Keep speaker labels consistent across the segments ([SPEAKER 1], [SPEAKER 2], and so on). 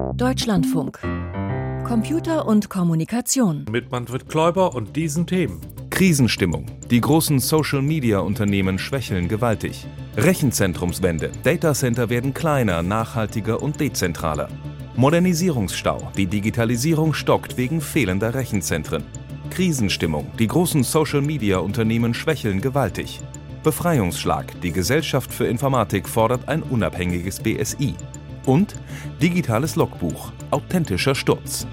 [SPEAKER 1] Deutschlandfunk. Computer und Kommunikation.
[SPEAKER 2] Mit Manfred Kläuber und diesen Themen.
[SPEAKER 3] Krisenstimmung. Die großen Social-Media-Unternehmen schwächeln gewaltig. Rechenzentrumswende. Datacenter werden kleiner, nachhaltiger und dezentraler. Modernisierungsstau. Die Digitalisierung stockt wegen fehlender Rechenzentren. Krisenstimmung. Die großen Social-Media-Unternehmen schwächeln gewaltig. Befreiungsschlag. Die Gesellschaft für Informatik fordert ein unabhängiges BSI. Und digitales Logbuch. Authentischer Sturz.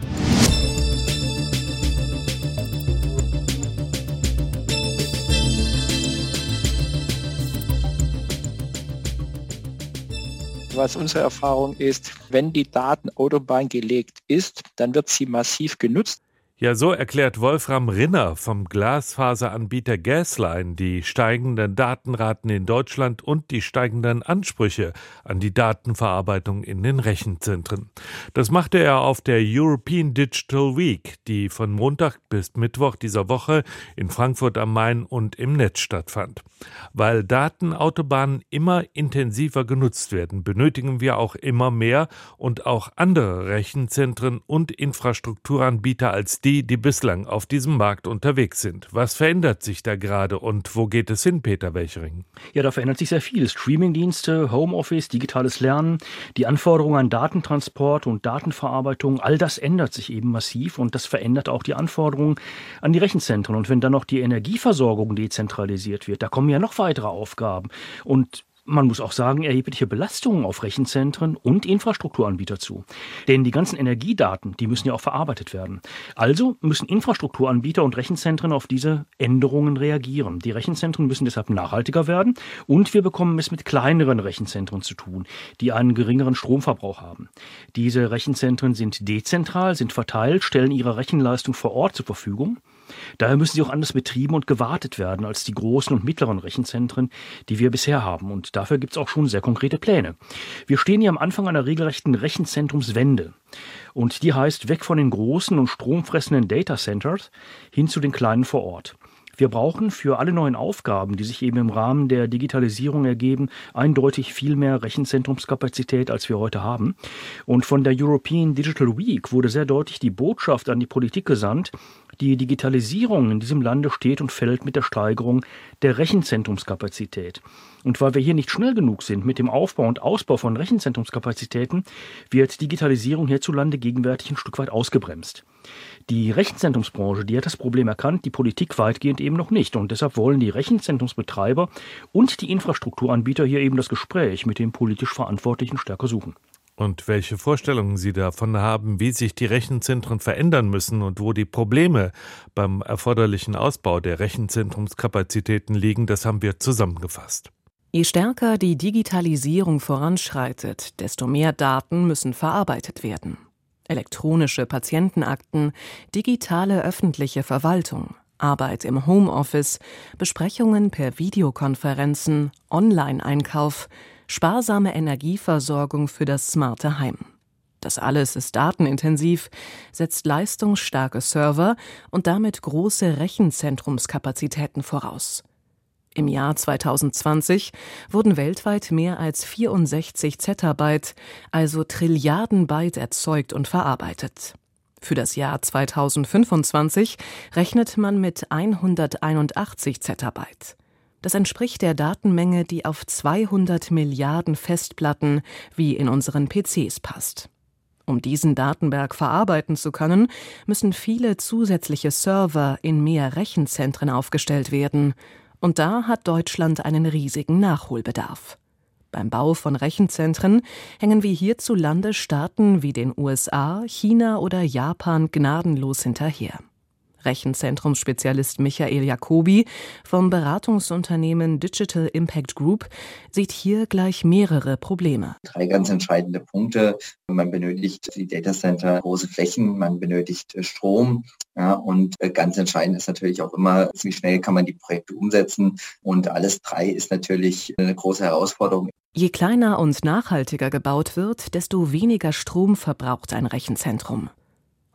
[SPEAKER 4] Was unsere Erfahrung ist, wenn die Datenautobahn gelegt ist, dann wird sie massiv genutzt.
[SPEAKER 2] Ja, so erklärt Wolfram Rinner vom Glasfaseranbieter Gasline die steigenden Datenraten in Deutschland und die steigenden Ansprüche an die Datenverarbeitung in den Rechenzentren. Das machte er auf der European Digital Week, die von Montag bis Mittwoch dieser Woche in Frankfurt am Main und im Netz stattfand. Weil Datenautobahnen immer intensiver genutzt werden, benötigen wir auch immer mehr und auch andere Rechenzentren und Infrastrukturanbieter als die, die bislang auf diesem Markt unterwegs sind. Was verändert sich da gerade und wo geht es hin, Peter Welchering?
[SPEAKER 5] Ja, da verändert sich sehr viel. Streamingdienste, Homeoffice, digitales Lernen, die Anforderungen an Datentransport und Datenverarbeitung, all das ändert sich eben massiv und das verändert auch die Anforderungen an die Rechenzentren. Und wenn dann noch die Energieversorgung dezentralisiert wird, da kommen ja noch weitere Aufgaben. Und man muss auch sagen, erhebliche Belastungen auf Rechenzentren und Infrastrukturanbieter zu. Denn die ganzen Energiedaten, die müssen ja auch verarbeitet werden. Also müssen Infrastrukturanbieter und Rechenzentren auf diese Änderungen reagieren. Die Rechenzentren müssen deshalb nachhaltiger werden und wir bekommen es mit kleineren Rechenzentren zu tun, die einen geringeren Stromverbrauch haben. Diese Rechenzentren sind dezentral, sind verteilt, stellen ihre Rechenleistung vor Ort zur Verfügung. Daher müssen sie auch anders betrieben und gewartet werden als die großen und mittleren Rechenzentren, die wir bisher haben. Und dafür gibt es auch schon sehr konkrete Pläne. Wir stehen hier am Anfang einer regelrechten Rechenzentrumswende. Und die heißt weg von den großen und stromfressenden Data Centers hin zu den kleinen vor Ort. Wir brauchen für alle neuen Aufgaben, die sich eben im Rahmen der Digitalisierung ergeben, eindeutig viel mehr Rechenzentrumskapazität, als wir heute haben. Und von der European Digital Week wurde sehr deutlich die Botschaft an die Politik gesandt, die Digitalisierung in diesem Lande steht und fällt mit der Steigerung der Rechenzentrumskapazität. Und weil wir hier nicht schnell genug sind mit dem Aufbau und Ausbau von Rechenzentrumskapazitäten, wird Digitalisierung hierzulande gegenwärtig ein Stück weit ausgebremst. Die Rechenzentrumsbranche, die hat das Problem erkannt, die Politik weitgehend eben noch nicht. Und deshalb wollen die Rechenzentrumsbetreiber und die Infrastrukturanbieter hier eben das Gespräch mit dem politisch Verantwortlichen stärker suchen.
[SPEAKER 2] Und welche Vorstellungen Sie davon haben, wie sich die Rechenzentren verändern müssen und wo die Probleme beim erforderlichen Ausbau der Rechenzentrumskapazitäten liegen, das haben wir zusammengefasst.
[SPEAKER 1] Je stärker die Digitalisierung voranschreitet, desto mehr Daten müssen verarbeitet werden. Elektronische Patientenakten, digitale öffentliche Verwaltung, Arbeit im Homeoffice, Besprechungen per Videokonferenzen, Online-Einkauf, sparsame Energieversorgung für das smarte Heim. Das alles ist datenintensiv, setzt leistungsstarke Server und damit große Rechenzentrumskapazitäten voraus. Im Jahr 2020 wurden weltweit mehr als 64 Zettabyte, also Trilliarden Byte erzeugt und verarbeitet. Für das Jahr 2025 rechnet man mit 181 Zettabyte. Das entspricht der Datenmenge, die auf 200 Milliarden Festplatten wie in unseren PCs passt. Um diesen Datenberg verarbeiten zu können, müssen viele zusätzliche Server in mehr Rechenzentren aufgestellt werden. Und da hat Deutschland einen riesigen Nachholbedarf. Beim Bau von Rechenzentren hängen wir hierzulande Staaten wie den USA, China oder Japan gnadenlos hinterher. Rechenzentrumsspezialist Michael Jacobi vom Beratungsunternehmen Digital Impact Group sieht hier gleich mehrere Probleme.
[SPEAKER 6] Drei ganz entscheidende Punkte. Man benötigt die Datacenter große Flächen, man benötigt Strom. Ja, und ganz entscheidend ist natürlich auch immer, wie schnell kann man die Projekte umsetzen. Und alles drei ist natürlich eine große Herausforderung.
[SPEAKER 1] Je kleiner und nachhaltiger gebaut wird, desto weniger Strom verbraucht ein Rechenzentrum.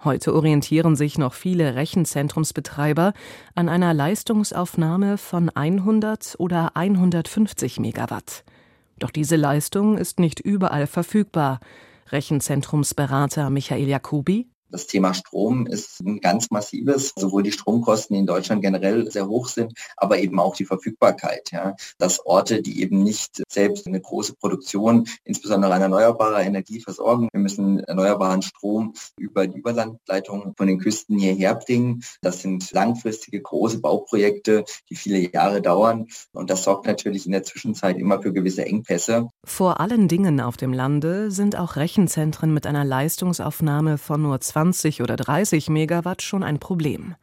[SPEAKER 1] Heute orientieren sich noch viele Rechenzentrumsbetreiber an einer Leistungsaufnahme von 100 oder 150 Megawatt. Doch diese Leistung ist nicht überall verfügbar. Rechenzentrumsberater Michael Jacobi.
[SPEAKER 6] Das Thema Strom ist ein ganz massives, sowohl die Stromkosten, die in Deutschland generell sehr hoch sind, aber eben auch die Verfügbarkeit. Ja. Dass Orte, die eben nicht selbst eine große Produktion, insbesondere an erneuerbarer Energie versorgen, wir müssen erneuerbaren Strom über die Überlandleitungen von den Küsten hierher bringen. Das sind langfristige große Bauprojekte, die viele Jahre dauern. Und das sorgt natürlich in der Zwischenzeit immer für gewisse Engpässe.
[SPEAKER 1] Vor allen Dingen auf dem Lande sind auch Rechenzentren mit einer Leistungsaufnahme von nur 20 20 oder 30 Megawatt schon ein Problem.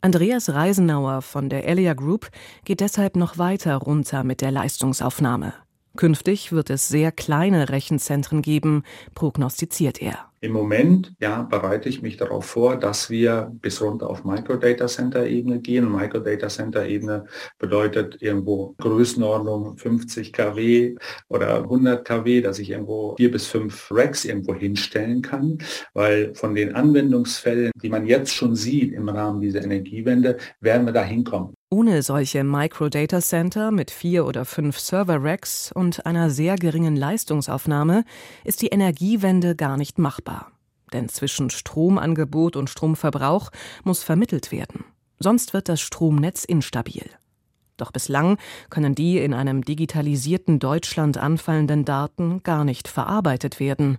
[SPEAKER 1] Andreas Reisenauer von der Elia Group geht deshalb noch weiter runter mit der Leistungsaufnahme. Künftig wird es sehr kleine Rechenzentren geben, prognostiziert er.
[SPEAKER 7] Im Moment ja, bereite ich mich darauf vor, dass wir bis runter auf Microdata Center Ebene gehen. Microdata Center Ebene bedeutet irgendwo Größenordnung 50 kW oder 100 kW, dass ich irgendwo vier bis fünf Racks irgendwo hinstellen kann, weil von den Anwendungsfällen, die man jetzt schon sieht im Rahmen dieser Energiewende, werden wir da hinkommen.
[SPEAKER 1] Ohne solche Microdata Center mit vier oder fünf Server-Racks und einer sehr geringen Leistungsaufnahme ist die Energiewende gar nicht machbar. Denn zwischen Stromangebot und Stromverbrauch muss vermittelt werden. Sonst wird das Stromnetz instabil. Doch bislang können die in einem digitalisierten Deutschland anfallenden Daten gar nicht verarbeitet werden.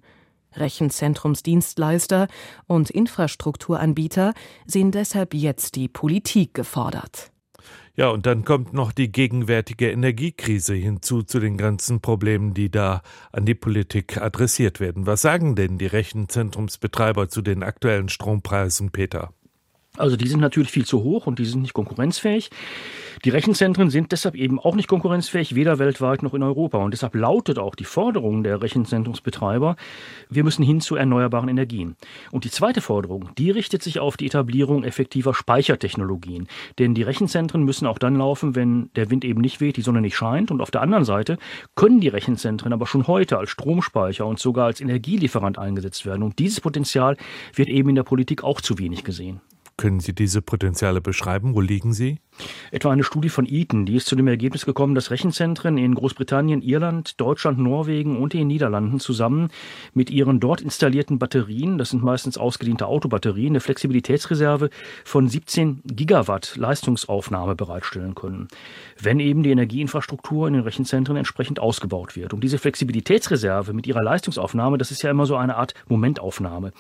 [SPEAKER 1] Rechenzentrumsdienstleister und Infrastrukturanbieter sehen deshalb jetzt die Politik gefordert.
[SPEAKER 2] Ja, und dann kommt noch die gegenwärtige Energiekrise hinzu zu den ganzen Problemen, die da an die Politik adressiert werden. Was sagen denn die Rechenzentrumsbetreiber zu den aktuellen Strompreisen, Peter?
[SPEAKER 5] Also die sind natürlich viel zu hoch und die sind nicht konkurrenzfähig. Die Rechenzentren sind deshalb eben auch nicht konkurrenzfähig, weder weltweit noch in Europa. Und deshalb lautet auch die Forderung der Rechenzentrumsbetreiber, wir müssen hin zu erneuerbaren Energien. Und die zweite Forderung, die richtet sich auf die Etablierung effektiver Speichertechnologien. Denn die Rechenzentren müssen auch dann laufen, wenn der Wind eben nicht weht, die Sonne nicht scheint. Und auf der anderen Seite können die Rechenzentren aber schon heute als Stromspeicher und sogar als Energielieferant eingesetzt werden. Und dieses Potenzial wird eben in der Politik auch zu wenig gesehen.
[SPEAKER 2] Können Sie diese Potenziale beschreiben? Wo liegen sie?
[SPEAKER 5] Etwa eine Studie von Eaton, die ist zu dem Ergebnis gekommen, dass Rechenzentren in Großbritannien, Irland, Deutschland, Norwegen und den Niederlanden zusammen mit ihren dort installierten Batterien, das sind meistens ausgediente Autobatterien, eine Flexibilitätsreserve von 17 Gigawatt Leistungsaufnahme bereitstellen können, wenn eben die Energieinfrastruktur in den Rechenzentren entsprechend ausgebaut wird. Und diese Flexibilitätsreserve mit ihrer Leistungsaufnahme, das ist ja immer so eine Art Momentaufnahme.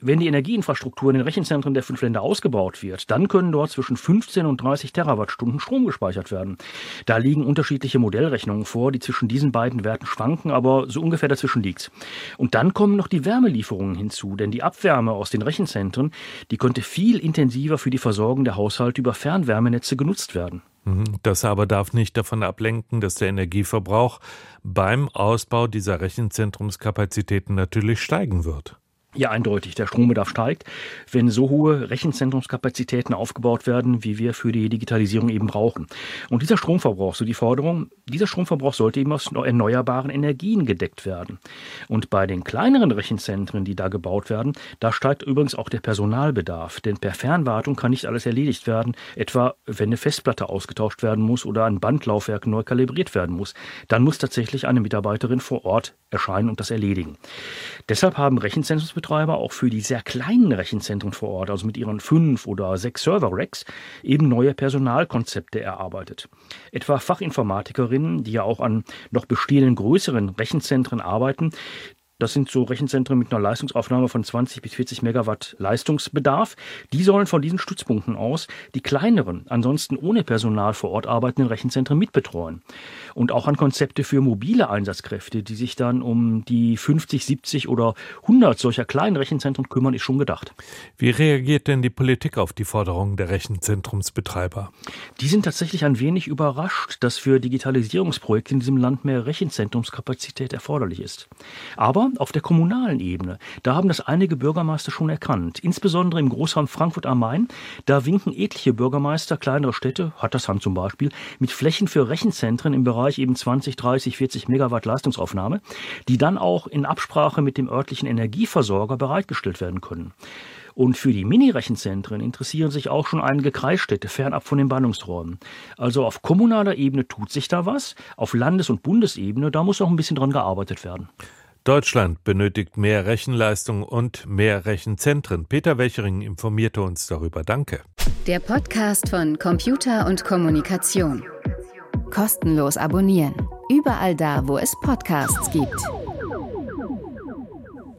[SPEAKER 5] Wenn die Energieinfrastruktur in den Rechenzentren der fünf Länder ausgebaut wird, dann können dort zwischen 15 und 30 Terawattstunden Strom gespeichert werden. Da liegen unterschiedliche Modellrechnungen vor, die zwischen diesen beiden Werten schwanken, aber so ungefähr dazwischen liegt. Und dann kommen noch die Wärmelieferungen hinzu, denn die Abwärme aus den Rechenzentren, die könnte viel intensiver für die Versorgung der Haushalte über Fernwärmenetze genutzt werden.
[SPEAKER 2] Mhm. Das aber darf nicht davon ablenken, dass der Energieverbrauch beim Ausbau dieser Rechenzentrumskapazitäten natürlich steigen wird.
[SPEAKER 5] Ja, eindeutig. Der Strombedarf steigt, wenn so hohe Rechenzentrumskapazitäten aufgebaut werden, wie wir für die Digitalisierung eben brauchen. Und dieser Stromverbrauch, so die Forderung, dieser Stromverbrauch sollte eben aus erneuerbaren Energien gedeckt werden. Und bei den kleineren Rechenzentren, die da gebaut werden, da steigt übrigens auch der Personalbedarf. Denn per Fernwartung kann nicht alles erledigt werden, etwa wenn eine Festplatte ausgetauscht werden muss oder ein Bandlaufwerk neu kalibriert werden muss. Dann muss tatsächlich eine Mitarbeiterin vor Ort erscheinen und das erledigen. Deshalb haben Rechenzentrums Netzbetreiber auch für die sehr kleinen Rechenzentren vor Ort, also mit ihren fünf oder sechs Server-Racks, eben neue Personalkonzepte erarbeitet. Etwa Fachinformatikerinnen, die ja auch an noch bestehenden größeren Rechenzentren arbeiten, das sind so Rechenzentren mit einer Leistungsaufnahme von 20 bis 40 Megawatt Leistungsbedarf. Die sollen von diesen Stützpunkten aus die kleineren, ansonsten ohne Personal vor Ort arbeitenden Rechenzentren mitbetreuen. Und auch an Konzepte für mobile Einsatzkräfte, die sich dann um die 50, 70 oder 100 solcher kleinen Rechenzentren kümmern, ist schon gedacht.
[SPEAKER 2] Wie reagiert denn die Politik auf die Forderungen der Rechenzentrumsbetreiber?
[SPEAKER 5] Die sind tatsächlich ein wenig überrascht, dass für Digitalisierungsprojekte in diesem Land mehr Rechenzentrumskapazität erforderlich ist. Aber auf der kommunalen Ebene, da haben das einige Bürgermeister schon erkannt. Insbesondere im Großraum Frankfurt am Main, da winken etliche Bürgermeister kleinere Städte, Hattersheim zum Beispiel, mit Flächen für Rechenzentren im Bereich eben 20, 30, 40 Megawatt Leistungsaufnahme, die dann auch in Absprache mit dem örtlichen Energieversorger bereitgestellt werden können. Und für die Mini-Rechenzentren interessieren sich auch schon einige Kreisstädte fernab von den Bannungsräumen. Also auf kommunaler Ebene tut sich da was, auf Landes- und Bundesebene, da muss auch ein bisschen dran gearbeitet werden.
[SPEAKER 2] Deutschland benötigt mehr Rechenleistung und mehr Rechenzentren. Peter Welchering informierte uns darüber. Danke.
[SPEAKER 8] Der Podcast von Computer und Kommunikation. Kostenlos abonnieren. Überall da, wo es Podcasts gibt.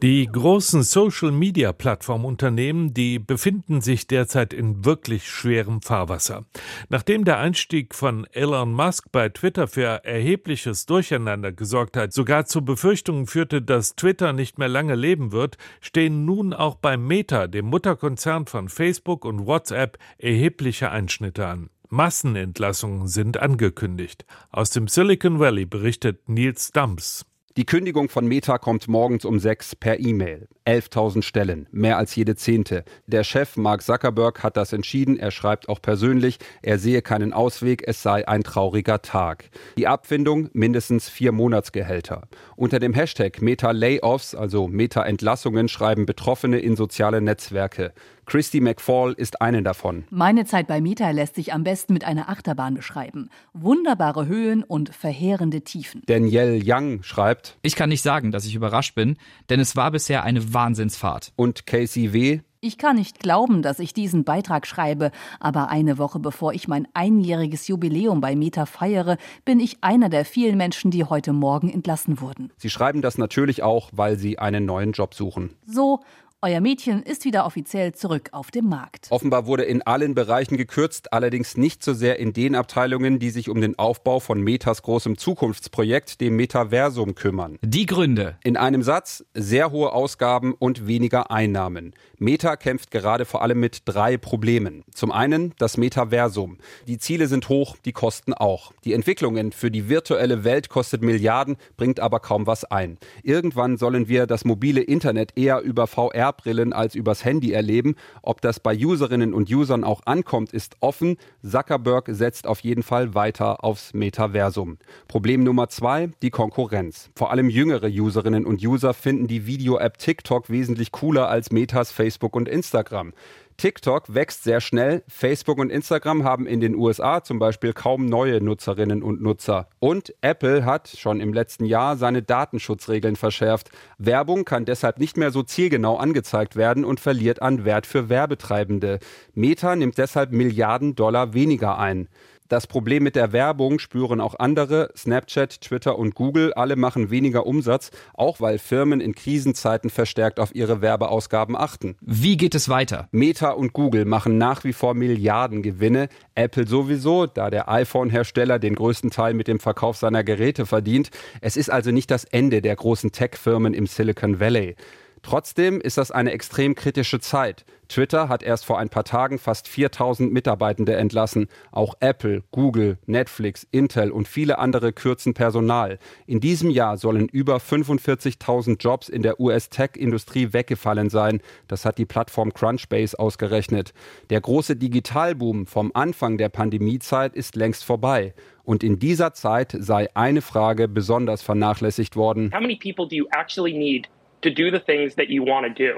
[SPEAKER 2] Die großen Social-Media-Plattformunternehmen, die befinden sich derzeit in wirklich schwerem Fahrwasser. Nachdem der Einstieg von Elon Musk bei Twitter für erhebliches Durcheinander gesorgt hat, sogar zu Befürchtungen führte, dass Twitter nicht mehr lange leben wird, stehen nun auch bei Meta, dem Mutterkonzern von Facebook und WhatsApp, erhebliche Einschnitte an. Massenentlassungen sind angekündigt. Aus dem Silicon Valley berichtet Nils Dumps.
[SPEAKER 9] Die Kündigung von Meta kommt morgens um sechs per E-Mail. 11.000 Stellen, mehr als jede zehnte. Der Chef Mark Zuckerberg hat das entschieden. Er schreibt auch persönlich, er sehe keinen Ausweg, es sei ein trauriger Tag. Die Abfindung mindestens vier Monatsgehälter. Unter dem Hashtag Meta Layoffs, also Meta Entlassungen, schreiben Betroffene in soziale Netzwerke. Christy McFall ist eine davon.
[SPEAKER 10] Meine Zeit bei Meta lässt sich am besten mit einer Achterbahn beschreiben. Wunderbare Höhen und verheerende Tiefen.
[SPEAKER 9] Danielle Young schreibt:
[SPEAKER 11] Ich kann nicht sagen, dass ich überrascht bin, denn es war bisher eine Wahnsinnsfahrt.
[SPEAKER 9] Und Casey W.
[SPEAKER 10] Ich kann nicht glauben, dass ich diesen Beitrag schreibe, aber eine Woche bevor ich mein einjähriges Jubiläum bei Meta feiere, bin ich einer der vielen Menschen, die heute Morgen entlassen wurden.
[SPEAKER 9] Sie schreiben das natürlich auch, weil sie einen neuen Job suchen.
[SPEAKER 10] So euer Mädchen ist wieder offiziell zurück auf dem Markt.
[SPEAKER 9] Offenbar wurde in allen Bereichen gekürzt, allerdings nicht so sehr in den Abteilungen, die sich um den Aufbau von Metas großem Zukunftsprojekt, dem Metaversum, kümmern.
[SPEAKER 11] Die Gründe.
[SPEAKER 9] In einem Satz sehr hohe Ausgaben und weniger Einnahmen. Meta kämpft gerade vor allem mit drei Problemen. Zum einen das Metaversum. Die Ziele sind hoch, die Kosten auch. Die Entwicklungen für die virtuelle Welt kostet Milliarden, bringt aber kaum was ein. Irgendwann sollen wir das mobile Internet eher über VR VR-Brillen als übers Handy erleben. Ob das bei Userinnen und Usern auch ankommt, ist offen. Zuckerberg setzt auf jeden Fall weiter aufs Metaversum. Problem Nummer zwei, die Konkurrenz. Vor allem jüngere Userinnen und User finden die Video-App TikTok wesentlich cooler als Metas, Facebook und Instagram. TikTok wächst sehr schnell. Facebook und Instagram haben in den USA zum Beispiel kaum neue Nutzerinnen und Nutzer. Und Apple hat schon im letzten Jahr seine Datenschutzregeln verschärft. Werbung kann deshalb nicht mehr so zielgenau angezeigt werden und verliert an Wert für Werbetreibende. Meta nimmt deshalb Milliarden Dollar weniger ein. Das Problem mit der Werbung spüren auch andere. Snapchat, Twitter und Google, alle machen weniger Umsatz, auch weil Firmen in Krisenzeiten verstärkt auf ihre Werbeausgaben achten.
[SPEAKER 11] Wie geht es weiter?
[SPEAKER 9] Meta und Google machen nach wie vor Milliardengewinne. Apple sowieso, da der iPhone-Hersteller den größten Teil mit dem Verkauf seiner Geräte verdient. Es ist also nicht das Ende der großen Tech-Firmen im Silicon Valley. Trotzdem ist das eine extrem kritische Zeit. Twitter hat erst vor ein paar Tagen fast 4000 Mitarbeitende entlassen. Auch Apple, Google, Netflix, Intel und viele andere kürzen Personal. In diesem Jahr sollen über 45.000 Jobs in der US-Tech-Industrie weggefallen sein. Das hat die Plattform Crunchbase ausgerechnet. Der große Digitalboom vom Anfang der Pandemiezeit ist längst vorbei. Und in dieser Zeit sei eine Frage besonders vernachlässigt worden. How many people do you actually need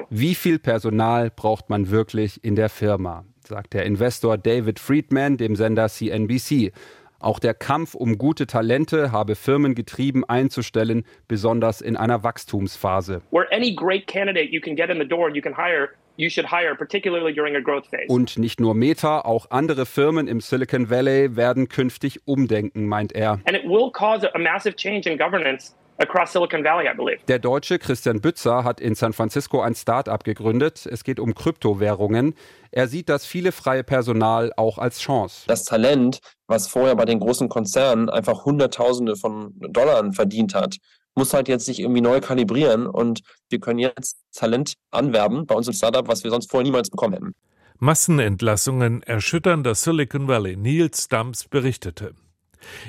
[SPEAKER 9] wie viel Personal braucht man wirklich in der Firma? sagt der Investor David Friedman dem Sender CNBC. Auch der Kampf um gute Talente habe Firmen getrieben, einzustellen, besonders in einer Wachstumsphase. Und nicht nur Meta, auch andere Firmen im Silicon Valley werden künftig umdenken, meint er. And it will cause a massive change in governance across Silicon Valley, I believe. Der Deutsche Christian Bützer hat in San Francisco ein Start-up gegründet. Es geht um Kryptowährungen. Er sieht das viele freie Personal auch als Chance.
[SPEAKER 12] Das Talent, was vorher bei den großen Konzernen einfach Hunderttausende von Dollar verdient hat, muss halt jetzt sich irgendwie neu kalibrieren und wir können jetzt Talent anwerben bei uns im Startup, was wir sonst vorher niemals bekommen hätten.
[SPEAKER 2] Massenentlassungen erschüttern das Silicon Valley. Niels Stumps berichtete.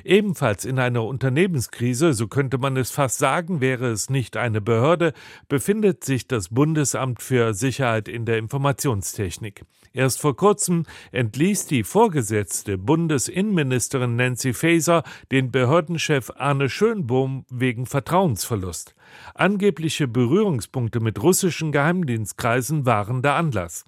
[SPEAKER 2] Ebenfalls in einer Unternehmenskrise, so könnte man es fast sagen, wäre es nicht eine Behörde, befindet sich das Bundesamt für Sicherheit in der Informationstechnik. Erst vor kurzem entließ die vorgesetzte Bundesinnenministerin Nancy Faeser den Behördenchef Arne Schönbohm wegen Vertrauensverlust. Angebliche Berührungspunkte mit russischen Geheimdienstkreisen waren der Anlass.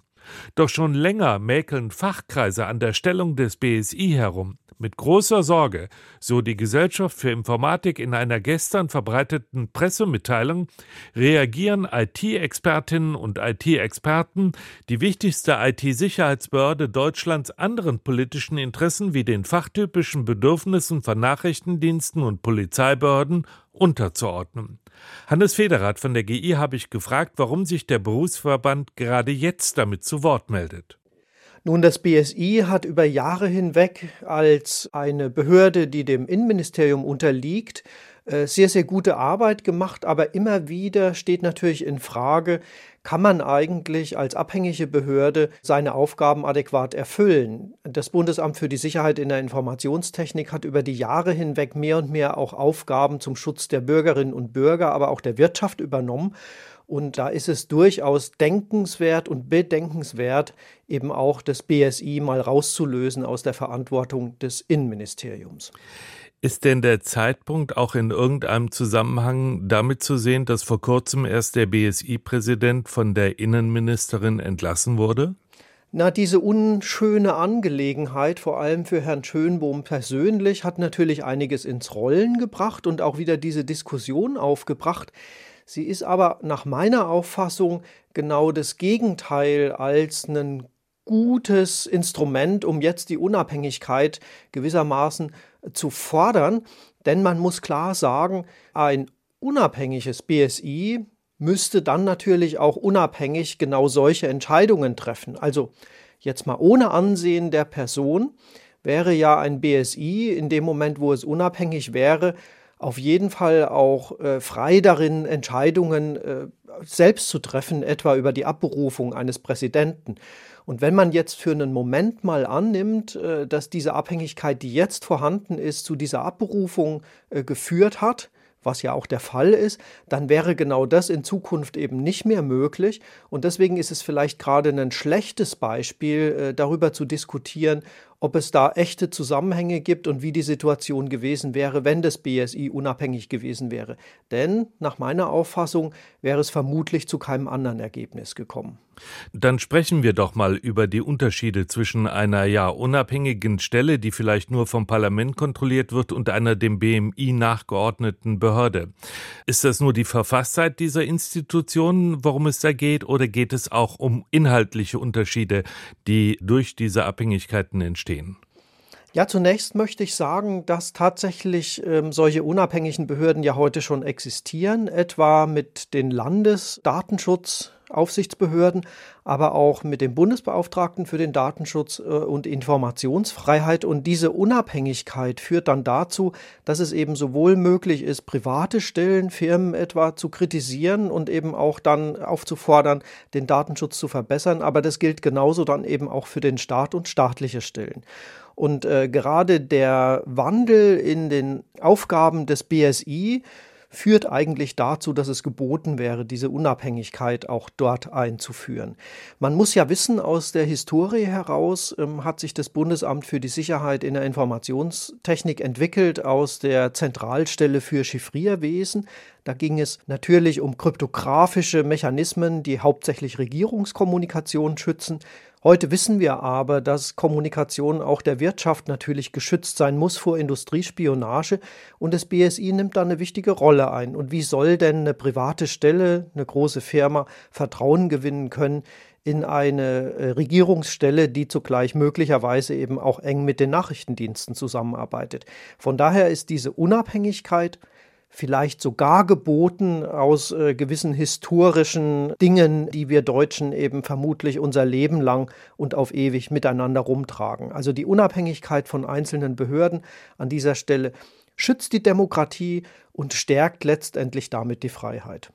[SPEAKER 2] Doch schon länger mäkeln Fachkreise an der Stellung des BSI herum. Mit großer Sorge, so die Gesellschaft für Informatik in einer gestern verbreiteten Pressemitteilung, reagieren IT-Expertinnen und IT-Experten, die wichtigste IT-Sicherheitsbehörde Deutschlands, anderen politischen Interessen wie den fachtypischen Bedürfnissen von Nachrichtendiensten und Polizeibehörden unterzuordnen. Hannes Federath von der GI habe ich gefragt, warum sich der Berufsverband gerade jetzt damit zu Wort meldet.
[SPEAKER 13] Nun, das BSI hat über Jahre hinweg als eine Behörde, die dem Innenministerium unterliegt, äh, sehr, sehr gute Arbeit gemacht, aber immer wieder steht natürlich in Frage, kann man eigentlich als abhängige Behörde seine Aufgaben adäquat erfüllen? Das Bundesamt für die Sicherheit in der Informationstechnik hat über die Jahre hinweg mehr und mehr auch Aufgaben zum Schutz der Bürgerinnen und Bürger, aber auch der Wirtschaft übernommen. Und da ist es durchaus denkenswert und bedenkenswert, eben auch das BSI mal rauszulösen aus der Verantwortung des Innenministeriums.
[SPEAKER 2] Ist denn der Zeitpunkt auch in irgendeinem Zusammenhang damit zu sehen, dass vor kurzem erst der BSI-Präsident von der Innenministerin entlassen wurde?
[SPEAKER 13] Na, diese unschöne Angelegenheit, vor allem für Herrn Schönbohm persönlich, hat natürlich einiges ins Rollen gebracht und auch wieder diese Diskussion aufgebracht, Sie ist aber nach meiner Auffassung genau das Gegenteil als ein gutes Instrument, um jetzt die Unabhängigkeit gewissermaßen zu fordern. Denn man muss klar sagen, ein unabhängiges BSI müsste dann natürlich auch unabhängig genau solche Entscheidungen treffen. Also jetzt mal ohne Ansehen der Person wäre ja ein BSI in dem Moment, wo es unabhängig wäre, auf jeden Fall auch äh, frei darin, Entscheidungen äh, selbst zu treffen, etwa über die Abberufung eines Präsidenten. Und wenn man jetzt für einen Moment mal annimmt, äh, dass diese Abhängigkeit, die jetzt vorhanden ist, zu dieser Abberufung äh, geführt hat, was ja auch der Fall ist, dann wäre genau das in Zukunft eben nicht mehr möglich. Und deswegen ist es vielleicht gerade ein schlechtes Beispiel, äh, darüber zu diskutieren, ob es da echte Zusammenhänge gibt und wie die Situation gewesen wäre, wenn das BSI unabhängig gewesen wäre. Denn nach meiner Auffassung wäre es vermutlich zu keinem anderen Ergebnis gekommen.
[SPEAKER 2] Dann sprechen wir doch mal über die Unterschiede zwischen einer ja unabhängigen Stelle, die vielleicht nur vom Parlament kontrolliert wird, und einer dem BMI nachgeordneten Behörde. Ist das nur die Verfasstheit dieser Institutionen, worum es da geht, oder geht es auch um inhaltliche Unterschiede, die durch diese Abhängigkeiten entstehen?
[SPEAKER 13] Ja, zunächst möchte ich sagen, dass tatsächlich ähm, solche unabhängigen Behörden ja heute schon existieren, etwa mit den Landesdatenschutz Aufsichtsbehörden, aber auch mit dem Bundesbeauftragten für den Datenschutz äh, und Informationsfreiheit. Und diese Unabhängigkeit führt dann dazu, dass es eben sowohl möglich ist, private Stellen, Firmen etwa zu kritisieren und eben auch dann aufzufordern, den Datenschutz zu verbessern. Aber das gilt genauso dann eben auch für den Staat und staatliche Stellen. Und äh, gerade der Wandel in den Aufgaben des BSI führt eigentlich dazu, dass es geboten wäre, diese Unabhängigkeit auch dort einzuführen. Man muss ja wissen, aus der Historie heraus ähm, hat sich das Bundesamt für die Sicherheit in der Informationstechnik entwickelt aus der Zentralstelle für Chiffrierwesen. Da ging es natürlich um kryptografische Mechanismen, die hauptsächlich Regierungskommunikation schützen. Heute wissen wir aber, dass Kommunikation auch der Wirtschaft natürlich geschützt sein muss vor Industriespionage und das BSI nimmt da eine wichtige Rolle ein. Und wie soll denn eine private Stelle, eine große Firma Vertrauen gewinnen können in eine äh, Regierungsstelle, die zugleich möglicherweise eben auch eng mit den Nachrichtendiensten zusammenarbeitet? Von daher ist diese Unabhängigkeit vielleicht sogar geboten aus äh, gewissen historischen Dingen, die wir Deutschen eben vermutlich unser Leben lang und auf ewig miteinander rumtragen. Also die Unabhängigkeit von einzelnen Behörden an dieser Stelle schützt die Demokratie und stärkt letztendlich damit die Freiheit.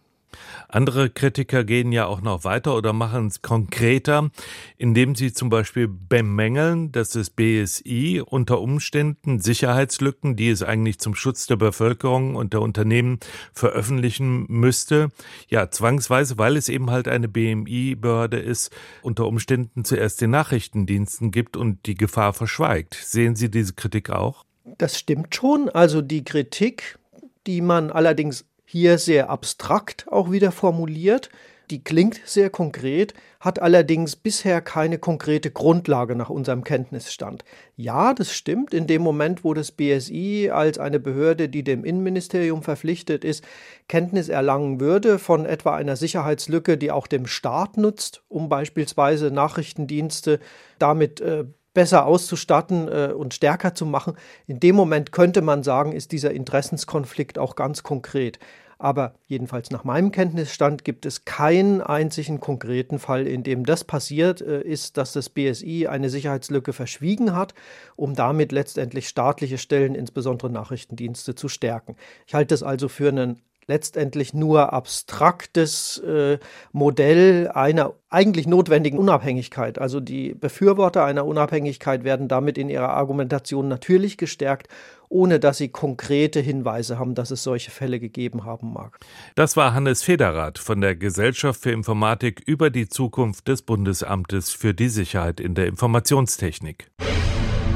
[SPEAKER 2] Andere Kritiker gehen ja auch noch weiter oder machen es konkreter, indem sie zum Beispiel bemängeln, dass das BSI unter Umständen Sicherheitslücken, die es eigentlich zum Schutz der Bevölkerung und der Unternehmen veröffentlichen müsste, ja zwangsweise, weil es eben halt eine BMI-Behörde ist, unter Umständen zuerst den Nachrichtendiensten gibt und die Gefahr verschweigt. Sehen Sie diese Kritik auch?
[SPEAKER 13] Das stimmt schon. Also die Kritik, die man allerdings hier sehr abstrakt auch wieder formuliert, Die klingt sehr konkret, hat allerdings bisher keine konkrete Grundlage nach unserem Kenntnisstand. Ja, das stimmt. In dem Moment, wo das BSI als eine Behörde, die dem Innenministerium verpflichtet ist, Kenntnis erlangen würde von etwa einer Sicherheitslücke, die auch dem Staat nutzt, um beispielsweise Nachrichtendienste damit äh, besser auszustatten äh, und stärker zu machen. In dem Moment könnte man sagen, ist dieser Interessenskonflikt auch ganz konkret. Aber jedenfalls nach meinem Kenntnisstand gibt es keinen einzigen konkreten Fall, in dem das passiert äh, ist, dass das BSI eine Sicherheitslücke verschwiegen hat, um damit letztendlich staatliche Stellen, insbesondere Nachrichtendienste, zu stärken. Ich halte es also für einen letztendlich nur abstraktes äh, Modell einer eigentlich notwendigen Unabhängigkeit. Also die Befürworter einer Unabhängigkeit werden damit in ihrer Argumentation natürlich gestärkt, ohne dass sie konkrete Hinweise haben, dass es solche Fälle gegeben haben mag.
[SPEAKER 2] Das war Hannes Federath von der Gesellschaft für Informatik über die Zukunft des Bundesamtes für die Sicherheit in der Informationstechnik.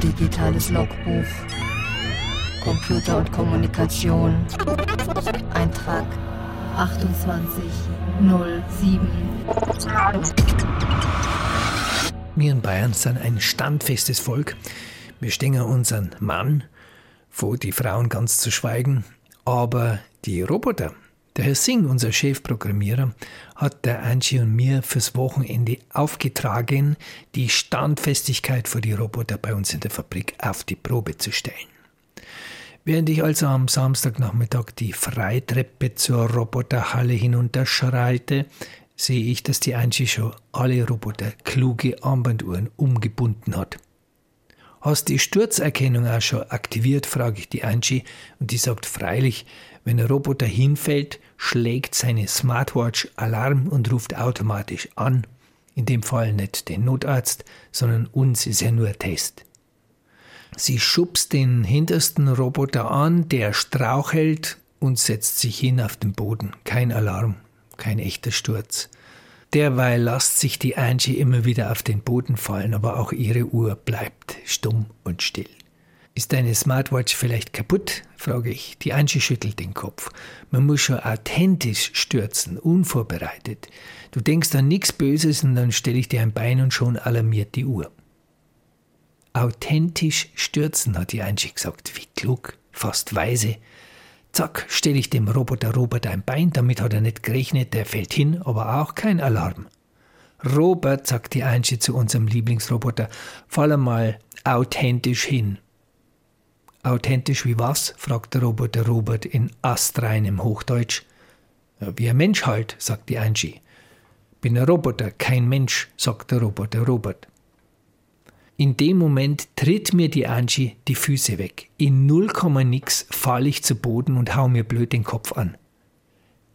[SPEAKER 14] Digitales Logbuch. Computer und Kommunikation. Eintrag 2807.
[SPEAKER 15] Wir in Bayern sind ein standfestes Volk. Wir stehen unseren Mann, vor die Frauen ganz zu schweigen. Aber die Roboter, der Herr Singh, unser Chefprogrammierer, hat der Angie und mir fürs Wochenende aufgetragen, die Standfestigkeit für die Roboter bei uns in der Fabrik auf die Probe zu stellen. Während ich also am Samstagnachmittag die Freitreppe zur Roboterhalle hinunterschreite, sehe ich, dass die Angie schon alle Roboter kluge Armbanduhren umgebunden hat. Hast die Sturzerkennung auch schon aktiviert, frage ich die Angie und die sagt freilich, wenn ein Roboter hinfällt, schlägt seine Smartwatch Alarm und ruft automatisch an. In dem Fall nicht den Notarzt, sondern uns ist ja nur ein Test. Sie schubst den hintersten Roboter an, der strauchelt und setzt sich hin auf den Boden. Kein Alarm, kein echter Sturz. Derweil lässt sich die Angie immer wieder auf den Boden fallen, aber auch ihre Uhr bleibt stumm und still. Ist deine Smartwatch vielleicht kaputt? frage ich. Die Angie schüttelt den Kopf. Man muss schon authentisch stürzen, unvorbereitet. Du denkst an nichts Böses und dann stelle ich dir ein Bein und schon alarmiert die Uhr authentisch stürzen, hat die Angie gesagt. Wie klug, fast weise. Zack, stelle ich dem Roboter Robert ein Bein, damit hat er nicht gerechnet, der fällt hin, aber auch kein Alarm. Robert, sagt die Angie zu unserem Lieblingsroboter, fall einmal authentisch hin. Authentisch wie was? fragt der Roboter Robert in astreinem Hochdeutsch. Wie ein Mensch halt, sagt die Angie. Bin ein Roboter, kein Mensch, sagt der Roboter Robert. In dem Moment tritt mir die Angie die Füße weg. In null Komma nix falle ich zu Boden und hau mir blöd den Kopf an.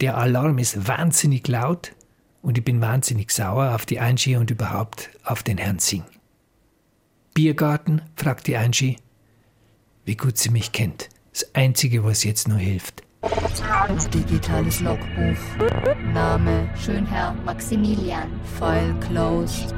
[SPEAKER 15] Der Alarm ist wahnsinnig laut und ich bin wahnsinnig sauer auf die Angie und überhaupt auf den Herrn Singh. Biergarten? fragt die Angie. Wie gut sie mich kennt. Das Einzige, was jetzt nur hilft.
[SPEAKER 14] Digitales Logbuch. Name Schönherr Maximilian. File closed.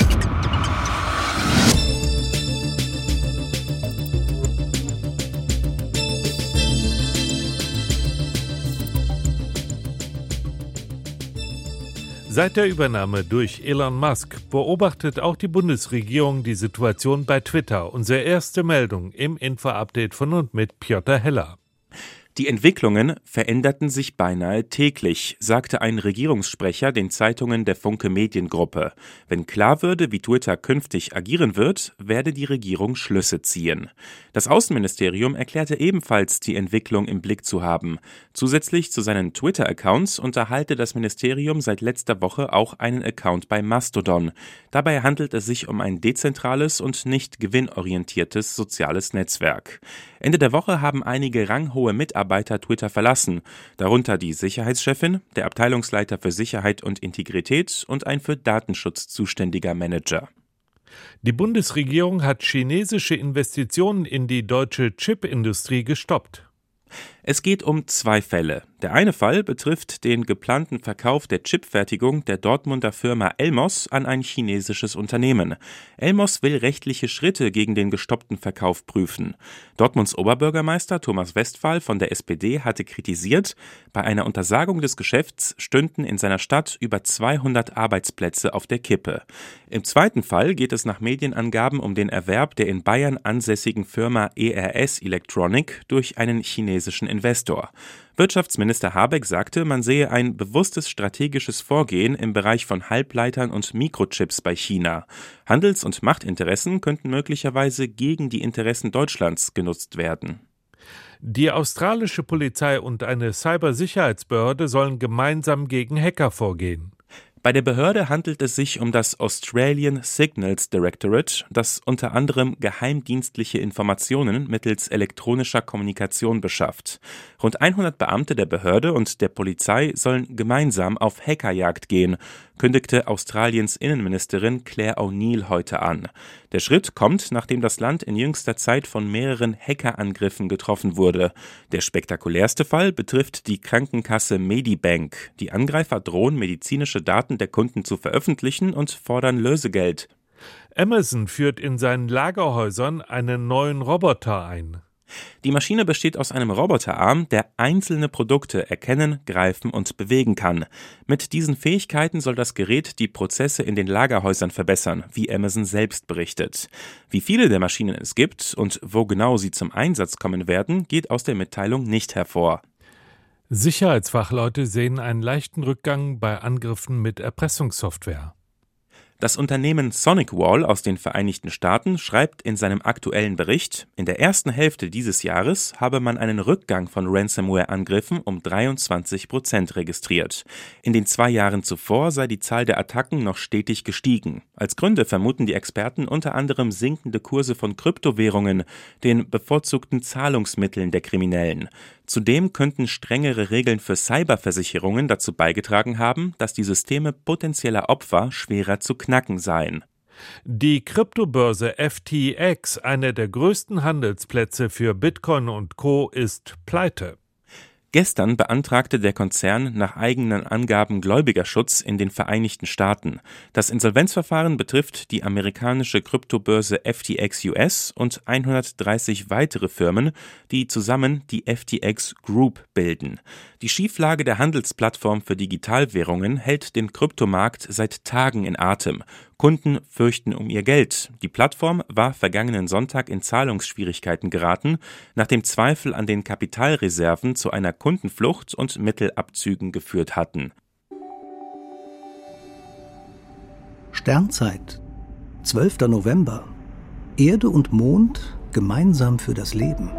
[SPEAKER 2] Seit der Übernahme durch Elon Musk beobachtet auch die Bundesregierung die Situation bei Twitter. Unsere erste Meldung im Info-Update von und mit Piotr Heller.
[SPEAKER 16] Die Entwicklungen veränderten sich beinahe täglich, sagte ein Regierungssprecher den Zeitungen der Funke Mediengruppe. Wenn klar würde, wie Twitter künftig agieren wird, werde die Regierung Schlüsse ziehen. Das Außenministerium erklärte ebenfalls, die Entwicklung im Blick zu haben. Zusätzlich zu seinen Twitter-Accounts unterhalte das Ministerium seit letzter Woche auch einen Account bei Mastodon. Dabei handelt es sich um ein dezentrales und nicht gewinnorientiertes soziales Netzwerk. Ende der Woche haben einige ranghohe Mitarbeiter Twitter verlassen, darunter die Sicherheitschefin, der Abteilungsleiter für Sicherheit und Integrität und ein für Datenschutz zuständiger Manager.
[SPEAKER 2] Die Bundesregierung hat chinesische Investitionen in die deutsche Chipindustrie gestoppt.
[SPEAKER 16] Es geht um zwei Fälle. Der eine Fall betrifft den geplanten Verkauf der Chipfertigung der Dortmunder Firma Elmos an ein chinesisches Unternehmen. Elmos will rechtliche Schritte gegen den gestoppten Verkauf prüfen. Dortmunds Oberbürgermeister Thomas Westphal von der SPD hatte kritisiert, bei einer Untersagung des Geschäfts stünden in seiner Stadt über 200 Arbeitsplätze auf der Kippe. Im zweiten Fall geht es nach Medienangaben um den Erwerb der in Bayern ansässigen Firma ERS Electronic durch einen chinesischen Investor. Wirtschaftsminister Habeck sagte, man sehe ein bewusstes strategisches Vorgehen im Bereich von Halbleitern und Mikrochips bei China. Handels- und Machtinteressen könnten möglicherweise gegen die Interessen Deutschlands genutzt werden.
[SPEAKER 2] Die australische Polizei und eine Cybersicherheitsbehörde sollen gemeinsam gegen Hacker vorgehen.
[SPEAKER 16] Bei der Behörde handelt es sich um das Australian Signals Directorate, das unter anderem geheimdienstliche Informationen mittels elektronischer Kommunikation beschafft. Rund 100 Beamte der Behörde und der Polizei sollen gemeinsam auf Hackerjagd gehen, kündigte Australiens Innenministerin Claire O'Neill heute an. Der Schritt kommt, nachdem das Land in jüngster Zeit von mehreren Hackerangriffen getroffen wurde. Der spektakulärste Fall betrifft die Krankenkasse Medibank. Die Angreifer drohen medizinische Daten der Kunden zu veröffentlichen und fordern Lösegeld.
[SPEAKER 2] Amazon führt in seinen Lagerhäusern einen neuen Roboter ein.
[SPEAKER 16] Die Maschine besteht aus einem Roboterarm, der einzelne Produkte erkennen, greifen und bewegen kann. Mit diesen Fähigkeiten soll das Gerät die Prozesse in den Lagerhäusern verbessern, wie Amazon selbst berichtet. Wie viele der Maschinen es gibt und wo genau sie zum Einsatz kommen werden, geht aus der Mitteilung nicht hervor.
[SPEAKER 2] Sicherheitsfachleute sehen einen leichten Rückgang bei Angriffen mit Erpressungssoftware.
[SPEAKER 16] Das Unternehmen SonicWall aus den Vereinigten Staaten schreibt in seinem aktuellen Bericht, in der ersten Hälfte dieses Jahres habe man einen Rückgang von Ransomware-Angriffen um 23 Prozent registriert. In den zwei Jahren zuvor sei die Zahl der Attacken noch stetig gestiegen. Als Gründe vermuten die Experten unter anderem sinkende Kurse von Kryptowährungen, den bevorzugten Zahlungsmitteln der Kriminellen. Zudem könnten strengere Regeln für Cyberversicherungen dazu beigetragen haben, dass die Systeme potenzieller Opfer schwerer zu knacken seien.
[SPEAKER 2] Die Kryptobörse FTX, einer der größten Handelsplätze für Bitcoin und Co, ist pleite.
[SPEAKER 16] Gestern beantragte der Konzern nach eigenen Angaben Gläubigerschutz in den Vereinigten Staaten. Das Insolvenzverfahren betrifft die amerikanische Kryptobörse FTX US und 130 weitere Firmen, die zusammen die FTX Group bilden. Die Schieflage der Handelsplattform für Digitalwährungen hält den Kryptomarkt seit Tagen in Atem. Kunden fürchten um ihr Geld. Die Plattform war vergangenen Sonntag in Zahlungsschwierigkeiten geraten, nachdem Zweifel an den Kapitalreserven zu einer Kundenflucht und Mittelabzügen geführt hatten.
[SPEAKER 17] Sternzeit 12. November Erde und Mond gemeinsam für das Leben.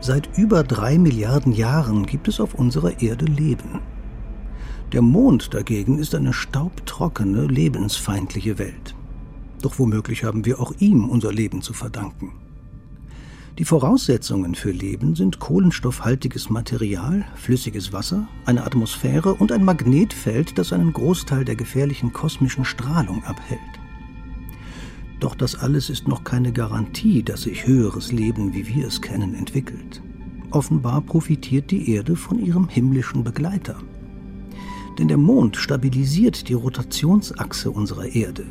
[SPEAKER 17] Seit über drei Milliarden Jahren gibt es auf unserer Erde Leben. Der Mond dagegen ist eine staubtrockene, lebensfeindliche Welt. Doch womöglich haben wir auch ihm unser Leben zu verdanken. Die Voraussetzungen für Leben sind kohlenstoffhaltiges Material, flüssiges Wasser, eine Atmosphäre und ein Magnetfeld, das einen Großteil der gefährlichen kosmischen Strahlung abhält. Doch das alles ist noch keine Garantie, dass sich höheres Leben, wie wir es kennen, entwickelt. Offenbar profitiert die Erde von ihrem himmlischen Begleiter. Denn der Mond stabilisiert die Rotationsachse unserer Erde.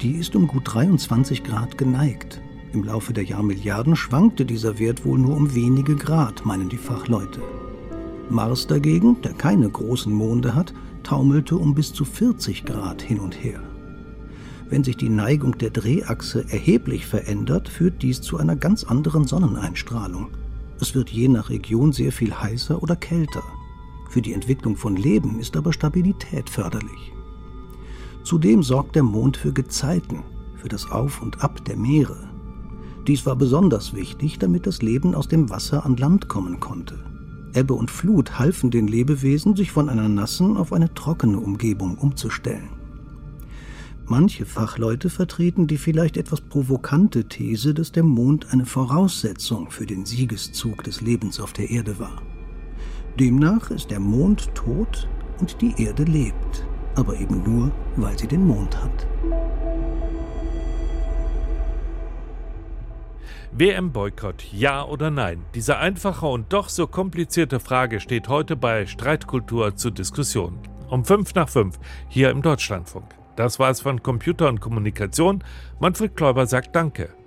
[SPEAKER 17] Die ist um gut 23 Grad geneigt. Im Laufe der Jahrmilliarden schwankte dieser Wert wohl nur um wenige Grad, meinen die Fachleute. Mars dagegen, der keine großen Monde hat, taumelte um bis zu 40 Grad hin und her. Wenn sich die Neigung der Drehachse erheblich verändert, führt dies zu einer ganz anderen Sonneneinstrahlung. Es wird je nach Region sehr viel heißer oder kälter. Für die Entwicklung von Leben ist aber Stabilität förderlich. Zudem sorgt der Mond für Gezeiten, für das Auf und Ab der Meere. Dies war besonders wichtig, damit das Leben aus dem Wasser an Land kommen konnte. Ebbe und Flut halfen den Lebewesen, sich von einer nassen auf eine trockene Umgebung umzustellen. Manche Fachleute vertreten die vielleicht etwas provokante These, dass der Mond eine Voraussetzung für den Siegeszug des Lebens auf der Erde war. Demnach ist der Mond tot und die Erde lebt, aber eben nur, weil sie den Mond hat.
[SPEAKER 2] WM-Boykott, ja oder nein? Diese einfache und doch so komplizierte Frage steht heute bei Streitkultur zur Diskussion. Um fünf nach fünf hier im Deutschlandfunk. Das war es von Computer und Kommunikation. Manfred Kläuber sagt Danke.